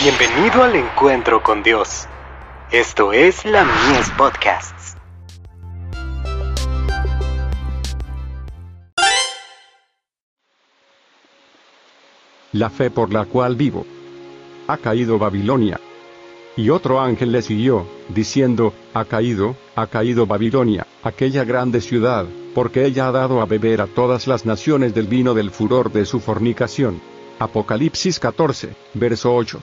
Bienvenido al encuentro con Dios. Esto es la Mies Podcasts. La fe por la cual vivo. Ha caído Babilonia. Y otro ángel le siguió, diciendo, Ha caído, ha caído Babilonia, aquella grande ciudad, porque ella ha dado a beber a todas las naciones del vino del furor de su fornicación. Apocalipsis 14, verso 8.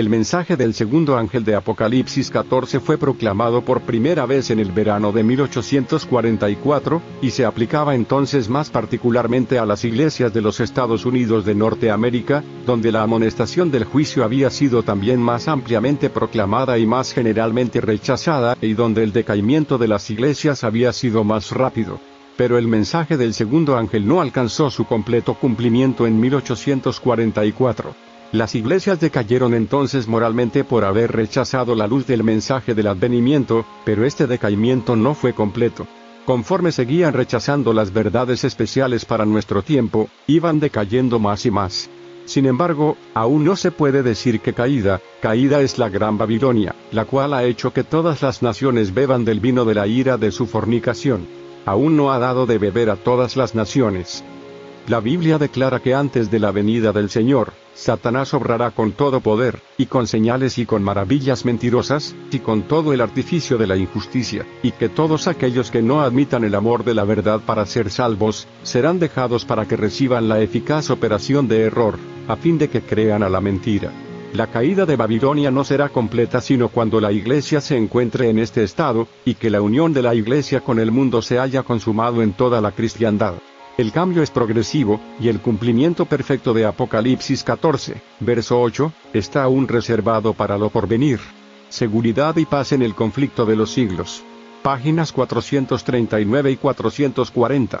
El mensaje del segundo ángel de Apocalipsis 14 fue proclamado por primera vez en el verano de 1844, y se aplicaba entonces más particularmente a las iglesias de los Estados Unidos de Norteamérica, donde la amonestación del juicio había sido también más ampliamente proclamada y más generalmente rechazada, y donde el decaimiento de las iglesias había sido más rápido. Pero el mensaje del segundo ángel no alcanzó su completo cumplimiento en 1844. Las iglesias decayeron entonces moralmente por haber rechazado la luz del mensaje del advenimiento, pero este decaimiento no fue completo. Conforme seguían rechazando las verdades especiales para nuestro tiempo, iban decayendo más y más. Sin embargo, aún no se puede decir que caída, caída es la gran Babilonia, la cual ha hecho que todas las naciones beban del vino de la ira de su fornicación. Aún no ha dado de beber a todas las naciones. La Biblia declara que antes de la venida del Señor, Satanás obrará con todo poder, y con señales y con maravillas mentirosas, y con todo el artificio de la injusticia, y que todos aquellos que no admitan el amor de la verdad para ser salvos, serán dejados para que reciban la eficaz operación de error, a fin de que crean a la mentira. La caída de Babilonia no será completa sino cuando la iglesia se encuentre en este estado, y que la unión de la iglesia con el mundo se haya consumado en toda la cristiandad. El cambio es progresivo, y el cumplimiento perfecto de Apocalipsis 14, verso 8, está aún reservado para lo porvenir. Seguridad y paz en el conflicto de los siglos. Páginas 439 y 440.